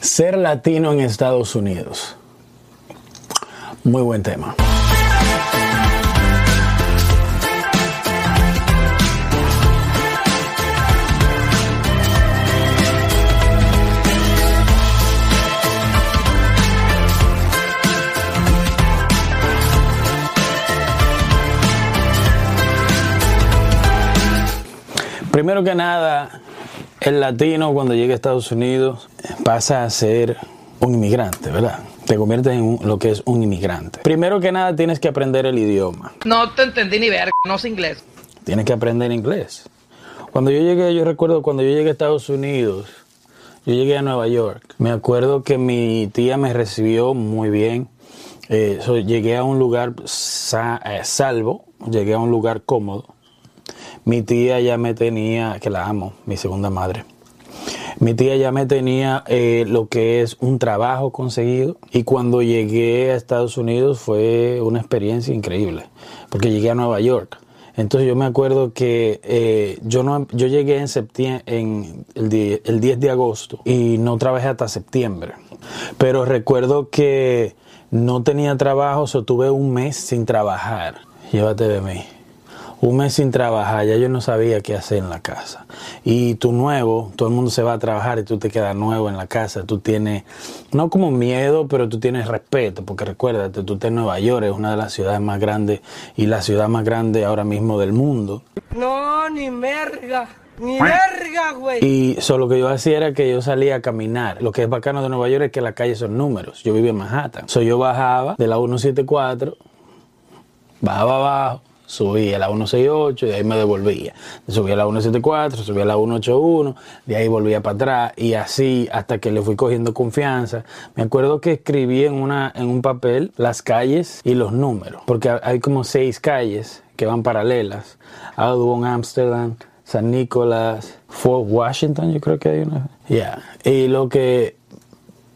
Ser latino en Estados Unidos. Muy buen tema. Primero que nada, el latino cuando llega a Estados Unidos pasa a ser un inmigrante, ¿verdad? Te conviertes en un- lo que es un inmigrante. Primero que nada tienes que aprender el idioma. No te entendí ni ver, no sé inglés. Tienes que aprender inglés. Cuando yo llegué, yo recuerdo cuando yo llegué a Estados Unidos, yo llegué a Nueva York. Me acuerdo que mi tía me recibió muy bien. Eh, so, llegué a un lugar sa- eh, salvo, llegué a un lugar cómodo. Mi tía ya me tenía, que la amo, mi segunda madre. Mi tía ya me tenía eh, lo que es un trabajo conseguido y cuando llegué a Estados Unidos fue una experiencia increíble porque llegué a Nueva York. Entonces yo me acuerdo que eh, yo no yo llegué en septiembre en el, die- el 10 de agosto y no trabajé hasta septiembre. Pero recuerdo que no tenía trabajo, so tuve un mes sin trabajar. Llévate de mí un mes sin trabajar, ya yo no sabía qué hacer en la casa. Y tú nuevo, todo el mundo se va a trabajar y tú te quedas nuevo en la casa. Tú tienes, no como miedo, pero tú tienes respeto, porque recuérdate, tú estás en Nueva York, es una de las ciudades más grandes y la ciudad más grande ahora mismo del mundo. No, ni merga. Ni verga, güey. Y solo lo que yo hacía era que yo salía a caminar. Lo que es bacano de Nueva York es que las calles son números. Yo vivía en Manhattan. So yo bajaba de la 174, bajaba abajo, subía a la 168 y de ahí me devolvía. Subía a la 174, subía a la 181, de ahí volvía para atrás y así hasta que le fui cogiendo confianza. Me acuerdo que escribí en, una, en un papel las calles y los números, porque hay como seis calles que van paralelas. Audubon, Amsterdam, San Nicolás, Fort Washington, yo creo que hay una. Ya. Y lo que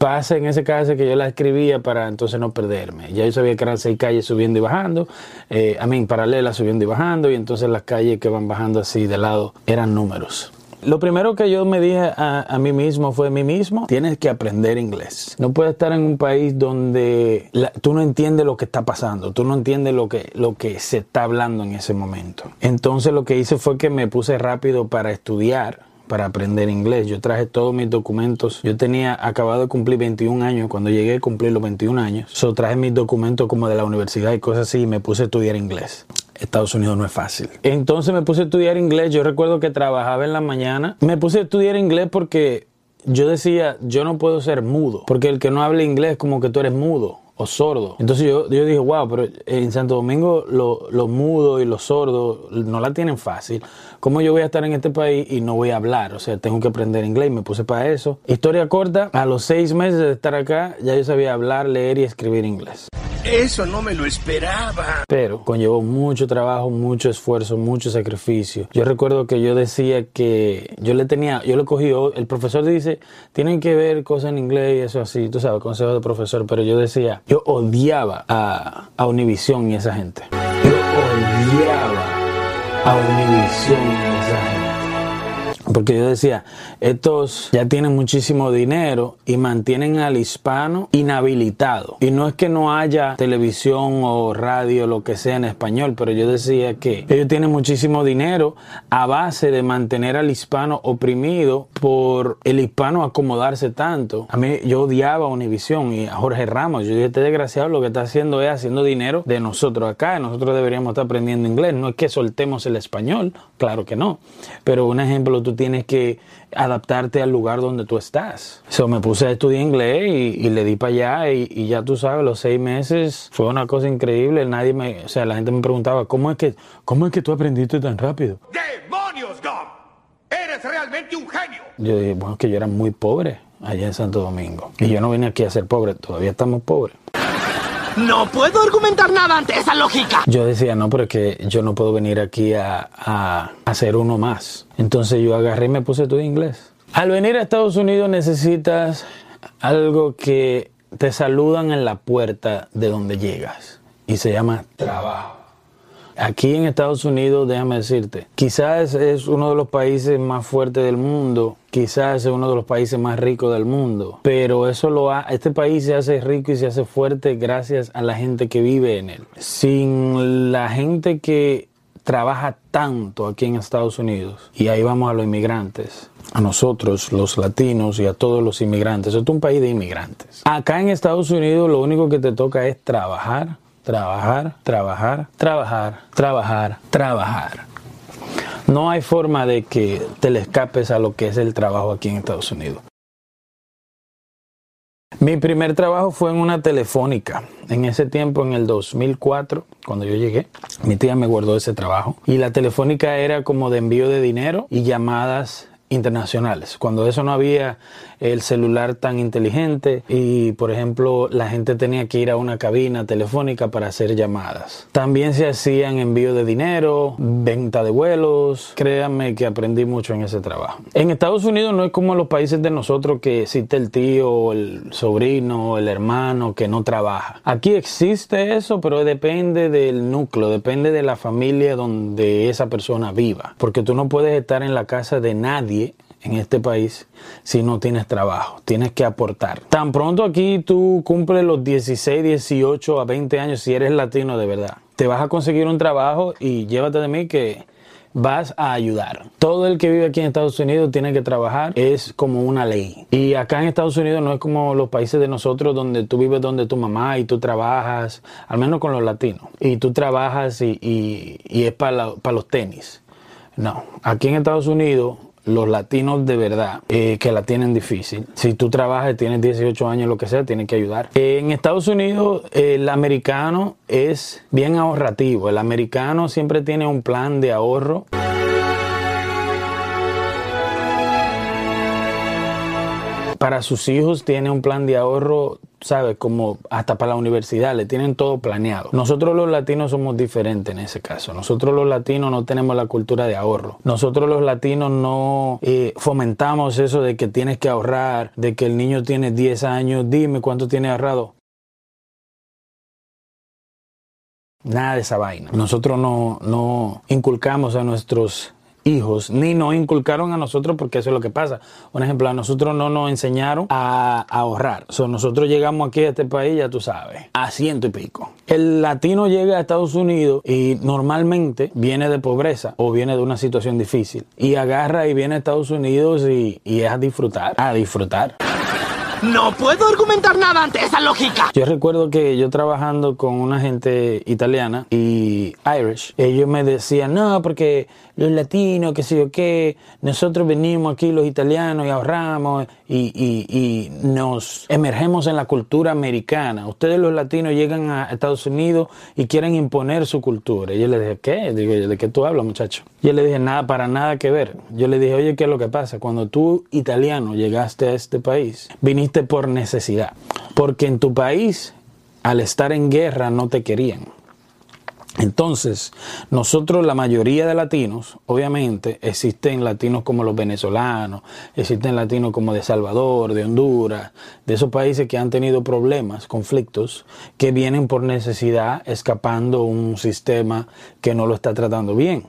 pasa en ese caso que yo la escribía para entonces no perderme. Ya yo sabía que eran seis calles subiendo y bajando, eh, a mí paralelas subiendo y bajando, y entonces las calles que van bajando así de lado eran números. Lo primero que yo me dije a, mí mismo fue mí mismo, tienes que aprender inglés. No puedes estar en un país donde la- tú no entiendes lo que está pasando, tú no entiendes lo que, lo que se está hablando en ese momento. Entonces lo que hice fue que me puse rápido para estudiar para aprender inglés. Yo traje todos mis documentos. Yo tenía acabado de cumplir 21 años. Cuando llegué a cumplir los 21 años, so traje mis documentos como de la universidad y cosas así y me puse a estudiar inglés. Estados Unidos no es fácil. Entonces me puse a estudiar inglés. Yo recuerdo que trabajaba en la mañana. Me puse a estudiar inglés porque yo decía, yo no puedo ser mudo. Porque el que no habla inglés como que tú eres mudo o sordo. Entonces yo, yo dije, wow, pero en Santo Domingo lo- los mudos y los sordos no la tienen fácil. ¿Cómo yo voy a estar en este país y no voy a hablar? O sea, tengo que aprender inglés me puse para eso. Historia corta, a los seis meses de estar acá ya yo sabía hablar, leer y escribir inglés. Eso no me lo esperaba. Pero conllevó mucho trabajo, mucho esfuerzo, mucho sacrificio. Yo recuerdo que yo decía que yo le tenía, yo lo cogí, el profesor dice, tienen que ver cosas en inglés y eso así, tú sabes, consejo de profesor, pero yo decía, yo odiaba a, a Univision y esa gente. Yo odiaba a Univision. Porque yo decía, estos ya tienen muchísimo dinero y mantienen al hispano inhabilitado. Y no es que no haya televisión o radio, lo que sea en español, pero yo decía que ellos tienen muchísimo dinero a base de mantener al hispano oprimido por el hispano acomodarse tanto. A mí yo odiaba a Univision y a Jorge Ramos. Yo dije, este desgraciado lo que está haciendo es haciendo dinero de nosotros acá. Nosotros deberíamos estar aprendiendo inglés. No es que soltemos el español, claro que no. Pero un ejemplo, tú tienes que adaptarte al lugar donde tú estás. So, me puse a estudiar inglés y, y le di para allá y, y ya tú sabes, los seis meses fue una cosa increíble. Nadie me, o sea, la gente me preguntaba, ¿cómo es que, cómo es que tú aprendiste tan rápido? ¡Demonios, Dom! ¡Eres realmente un genio! Yo dije, bueno, es que yo era muy pobre allá en Santo Domingo. Y yo no vine aquí a ser pobre, todavía estamos pobres. No puedo argumentar nada ante esa lógica. Yo decía, no, pero que yo no puedo venir aquí a, a, a ser uno más. Entonces yo agarré y me puse todo inglés. Al venir a Estados Unidos necesitas algo que te saludan en la puerta de donde llegas. Y se llama trabajo. Aquí en Estados Unidos, déjame decirte, quizás es uno de los países más fuertes del mundo, quizás es uno de los países más ricos del mundo, pero eso lo este país se hace rico y se hace fuerte gracias a la gente que vive en él. Sin la gente que trabaja tanto aquí en Estados Unidos, y ahí vamos a los inmigrantes, a nosotros, los latinos y a todos los inmigrantes. Esto es un país de inmigrantes. Acá en Estados Unidos lo único que te toca es trabajar, trabajar, trabajar, trabajar, trabajar, trabajar. No hay forma de que te le escapes a lo que es el trabajo aquí en Estados Unidos. Mi primer trabajo fue en una telefónica. En ese tiempo, en el 2004, cuando yo llegué, mi tía me guardó ese trabajo. Y la telefónica era como de envío de dinero y llamadas internacionales. Cuando eso no había el celular tan inteligente y, por ejemplo, la gente tenía que ir a una cabina telefónica para hacer llamadas. También se hacían envío de dinero, venta de vuelos. Créanme que aprendí mucho en ese trabajo. En Estados Unidos no es como los países de nosotros que existe el tío, el sobrino, el hermano que no trabaja. Aquí existe eso, pero depende del núcleo, depende de la familia donde esa persona viva. Porque tú no puedes estar en la casa de nadie en este país si no tienes trabajo, tienes que aportar. Tan pronto aquí tú cumples los 16, 18 a 20 años, si eres latino de verdad, te vas a conseguir un trabajo y llévate de mí que vas a ayudar. Todo el que vive aquí en Estados Unidos tiene que trabajar, es como una ley. Y acá en Estados Unidos no es como los países de nosotros donde tú vives donde tu mamá y tú trabajas, al menos con los latinos, y tú trabajas y, es para, para los tenis. No, aquí en Estados Unidos los latinos de verdad eh, que la tienen difícil. Si tú trabajas, tienes 18 años, lo que sea, tienes que ayudar. en Estados Unidos, el americano es bien ahorrativo. El americano siempre tiene un plan de ahorro. Para sus hijos tiene un plan de ahorro, ¿sabes? Como hasta para la universidad, le tienen todo planeado. Nosotros los latinos somos diferentes en ese caso. Nosotros los latinos no tenemos la cultura de ahorro. Nosotros los latinos no eh, fomentamos eso de que tienes que ahorrar, de que el niño tiene 10 años, dime cuánto tiene ahorrado. Nada de esa vaina. Nosotros no, no inculcamos a nuestros hijos, ni nos inculcaron a nosotros, porque eso es lo que pasa. Un ejemplo, a nosotros no nos enseñaron a, ahorrar. So, nosotros llegamos aquí a este país, ya tú sabes, a ciento y pico. El latino llega a Estados Unidos y normalmente viene de pobreza o viene de una situación difícil. Y agarra y viene a Estados Unidos y, y es a disfrutar, a disfrutar. No puedo argumentar nada ante esa lógica. Yo recuerdo que yo trabajando con una gente italiana y Irish, ellos me decían, no, porque los latinos, qué sé yo qué, nosotros venimos aquí los italianos y ahorramos y, y, nos emergemos en la cultura americana. Ustedes los latinos llegan a Estados Unidos y quieren imponer su cultura. Y yo le dije, ¿qué? Digo, ¿de qué tú hablas, muchacho? Yo le dije, nada, para nada que ver. Yo le dije, oye, ¿qué es lo que pasa? Cuando tú, italiano, llegaste a este país, viniste por necesidad, porque en tu país, al estar en guerra, no te querían. Entonces, nosotros, la mayoría de latinos, obviamente, existen latinos como los venezolanos, existen latinos como de Salvador, de Honduras, de esos países que han tenido problemas, conflictos, que vienen por necesidad escapando un sistema que no lo está tratando bien.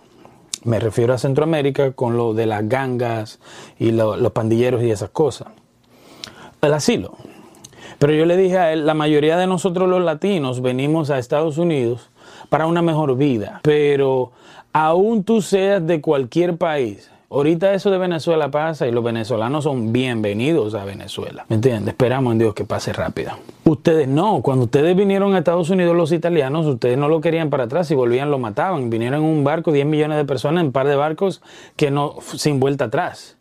Me refiero a Centroamérica con lo de las gangas y los pandilleros y esas cosas el asilo. Pero yo le dije a él, la mayoría de nosotros los latinos venimos a Estados Unidos para una mejor vida, pero aún tú seas de cualquier país, ahorita eso de Venezuela pasa y los venezolanos son bienvenidos a Venezuela, ¿me entiendes? Esperamos en Dios que pase rápido. Ustedes no, cuando ustedes vinieron a Estados Unidos los italianos, ustedes no lo querían para atrás, y volvían lo mataban, vinieron en un barco, 10 millones de personas en un par de barcos que no, sin vuelta atrás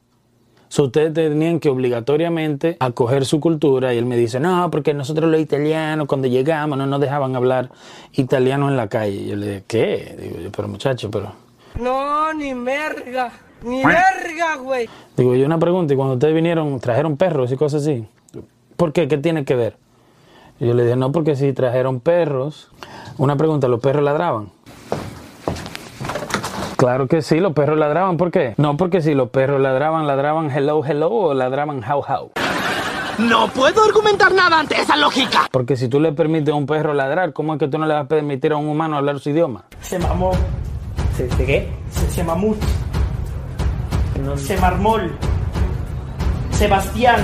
ustedes tenían que obligatoriamente acoger su cultura y él me dice, no, porque nosotros los italianos cuando llegamos no nos dejaban hablar italiano en la calle. yo le dije, ¿qué? Digo yo, pero muchacho, pero... No, ni merga, ni verga, güey. Digo yo una pregunta, y cuando ustedes vinieron, trajeron perros y cosas así. ¿Por qué? ¿Qué tiene que ver? Y yo le dije, no, porque si trajeron perros, una pregunta, ¿los perros ladraban? Claro que sí, los perros ladraban. ¿Por qué? No, porque si los perros ladraban, ladraban hello, hello o ladraban how, how. No puedo argumentar nada ante esa lógica. Porque si tú le permites a un perro ladrar, ¿cómo es que tú no le vas a permitir a un humano hablar su idioma? Se mamó. ¿Se, se qué? Se, se mamut. No- Se marmol. Sebastián.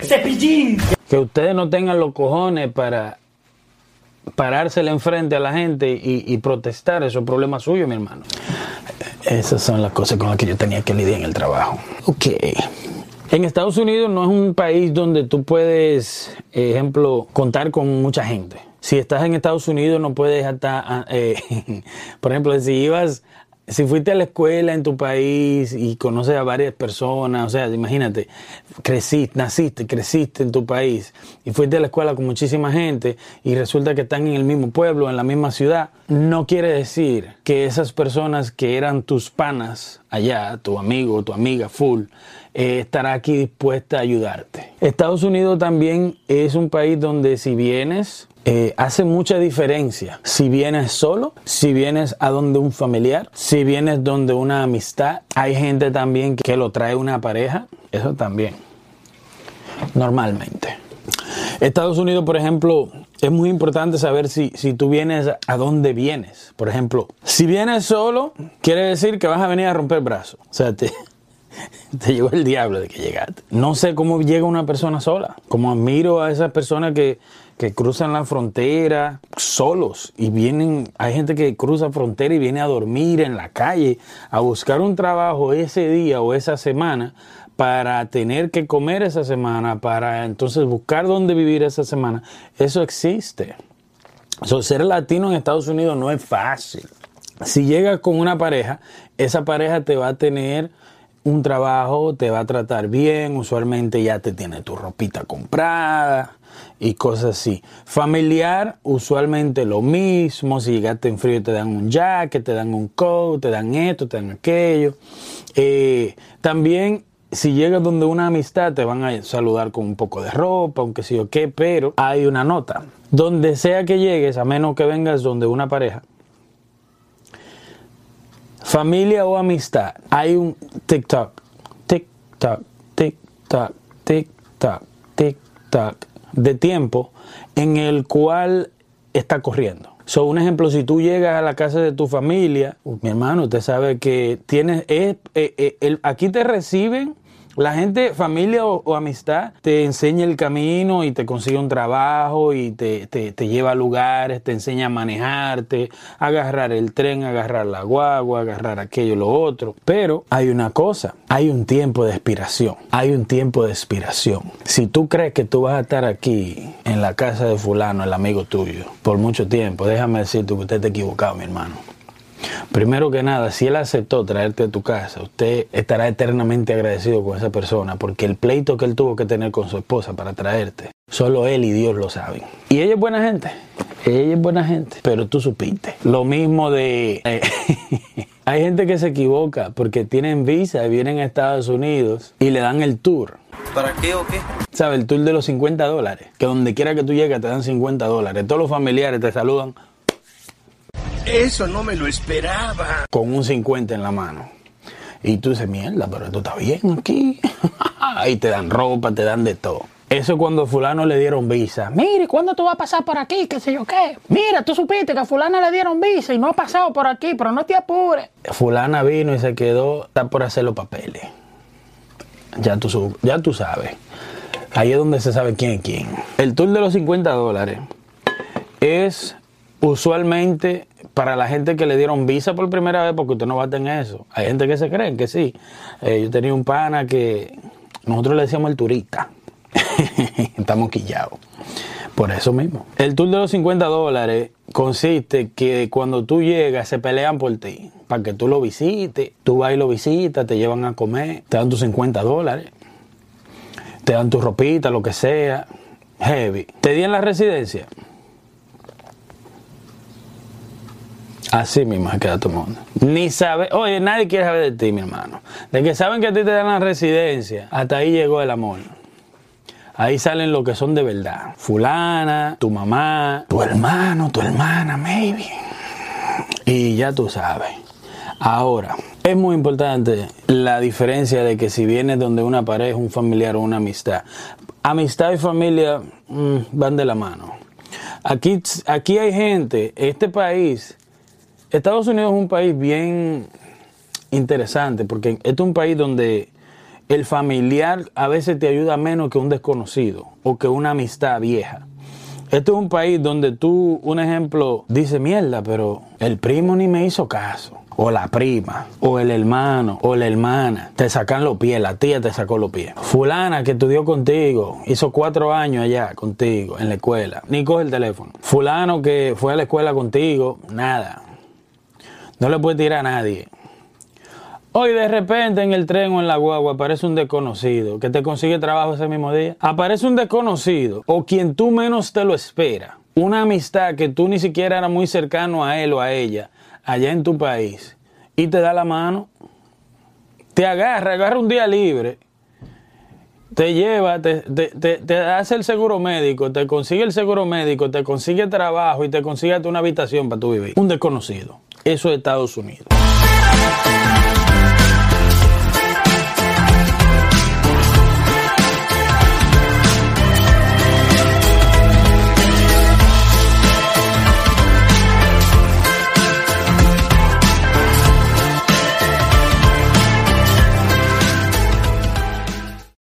Cepillín. Que ustedes no tengan los cojones para parársele enfrente a la gente y, y protestar, eso es problema suyo, mi hermano. Esas son las cosas con las que yo tenía que lidiar en el trabajo. Ok. En Estados Unidos no es un país donde tú puedes, ejemplo, contar con mucha gente. Si estás en Estados Unidos no puedes hasta, eh, por ejemplo, si ibas, si fuiste a la escuela en tu país y conoces a varias personas, o sea, imagínate, creciste, naciste, creciste en tu país y fuiste a la escuela con muchísima gente y resulta que están en el mismo pueblo, en la misma ciudad, no quiere decir que esas personas que eran tus panas allá, tu amigo, tu amiga full, eh, estará aquí dispuesta a ayudarte. Estados Unidos también es un país donde si vienes, eh, hace mucha diferencia. Si vienes solo, si vienes a donde un familiar, si vienes donde una amistad, hay gente también que lo trae una pareja, eso también, normalmente. Estados Unidos, por ejemplo, es muy importante saber si, si tú vienes a dónde vienes. Por ejemplo, si vienes solo, quiere decir que vas a venir a romper brazos. O sea, te, te el diablo de que llegaste. No sé cómo llega una persona sola. Como admiro a esas personas que, que cruzan la frontera solos y vienen, hay gente que cruza frontera y viene a dormir en la calle, a buscar un trabajo ese día o esa semana para tener que comer esa semana, para entonces buscar dónde vivir esa semana. Eso existe. Ser latino en Estados Unidos no es fácil. Si llegas con una pareja, esa pareja te va a tener un trabajo, te va a tratar bien, usualmente ya te tiene tu ropita comprada y cosas así. Familiar, usualmente lo mismo, si llegaste en frío te dan un jacket, te dan un coat, te dan esto, te dan aquello. Eh, también si llegas donde una amistad te van a saludar con un poco de ropa, aunque sí o qué, pero hay una nota. Donde sea que llegues, a menos que vengas donde una pareja, familia o amistad, hay un TikTok, TikTok, TikTok, TikTok, TikTok de tiempo en el cual está corriendo. So, un ejemplo, si tú llegas a la casa de tu familia, mi hermano, usted sabe que tienes, es- eh, eh, el- aquí te reciben la gente, familia o, amistad, te enseña el camino y te consigue un trabajo y te, te- lleva a lugares, te enseña a manejarte, agarrar el tren, agarrar la guagua, agarrar aquello, lo otro. Pero hay una cosa, hay un tiempo de expiración, hay un tiempo de expiración. Si tú crees que tú vas a estar aquí en la casa de fulano, el amigo tuyo, por mucho tiempo, déjame decirte que usted está equivocado, mi hermano. Primero que nada, si él aceptó traerte a tu casa, usted estará eternamente agradecido con esa persona porque el pleito que él tuvo que tener con su esposa para traerte, solo él y Dios lo saben. Y ella es buena gente, ella es buena gente, pero tú supiste. Lo mismo de... eh, hay gente que se equivoca porque tienen visa y vienen a Estados Unidos y le dan el tour. ¿Para qué o qué? ¿Sabes? El tour de los 50 dólares. Que donde quiera que tú llegues te dan 50 dólares. Todos los familiares te saludan Eso no me lo esperaba. con un 50 en la mano. Y tú dices, mierda, pero esto está bien aquí. y te dan ropa, te dan de todo. Eso cuando fulano le dieron visa. Mire, ¿cuándo tú vas a pasar por aquí? ¿Qué sé yo qué? Mira, tú supiste que a fulana le dieron visa y no ha pasado por aquí, pero no te apures. Fulana vino y se quedó, está por hacer los papeles. Ya tú, ya tú sabes. Ahí es donde se sabe quién es quién. El tour de los 50 dólares es usualmente para la gente que le dieron visa por primera vez, porque usted no va a tener eso. Hay gente que se cree que sí. Eh, yo tenía un pana que nosotros le decíamos el turista. Estamos quillados. Por eso mismo. El tour de los 50 dólares consiste que cuando tú llegas se pelean por ti. Para que tú lo visites. Tú vas y lo visitas, te llevan a comer, te dan tus 50 dólares. Te dan tu ropita, lo que sea. Heavy. Te di en la residencia. Así mismo se queda todo el mundo. Ni sabe, oye, nadie quiere saber de ti, mi hermano. De que saben que a ti te dan la residencia, hasta ahí llegó el amor. Ahí salen los que son de verdad. Fulana, tu mamá, tu hermano, tu hermana, maybe. Y ya tú sabes. Ahora, Es muy importante la diferencia de que si vienes donde una pareja, un familiar o una amistad. Amistad y familia mm, van de la mano. Aquí, aquí hay gente, este país, Estados Unidos es un país bien interesante porque este es un país donde el familiar a veces te ayuda menos que un desconocido o que una amistad vieja. Este es un país donde tú, un ejemplo, dice mierda, pero el primo ni me hizo caso. O la prima, o el hermano, o la hermana. Te sacan los pies, la tía te sacó los pies. Fulana que estudió contigo, hizo cuatro años allá contigo en la escuela, ni coge el teléfono. Fulano que fue a la escuela contigo, nada. No le puede tirar a nadie. Hoy de repente en el tren o en la guagua aparece un desconocido que te consigue trabajo ese mismo día. Aparece un desconocido o quien tú menos te lo espera. Una amistad que tú ni siquiera eras muy cercano a él o a ella allá en tu país y te da la mano. Te agarra, agarra un día libre, te lleva, te, te, te, te hace el seguro médico, te consigue el seguro médico, te consigue trabajo y te consigue una habitación para tu vivir. Un desconocido. Eso es Estados Unidos.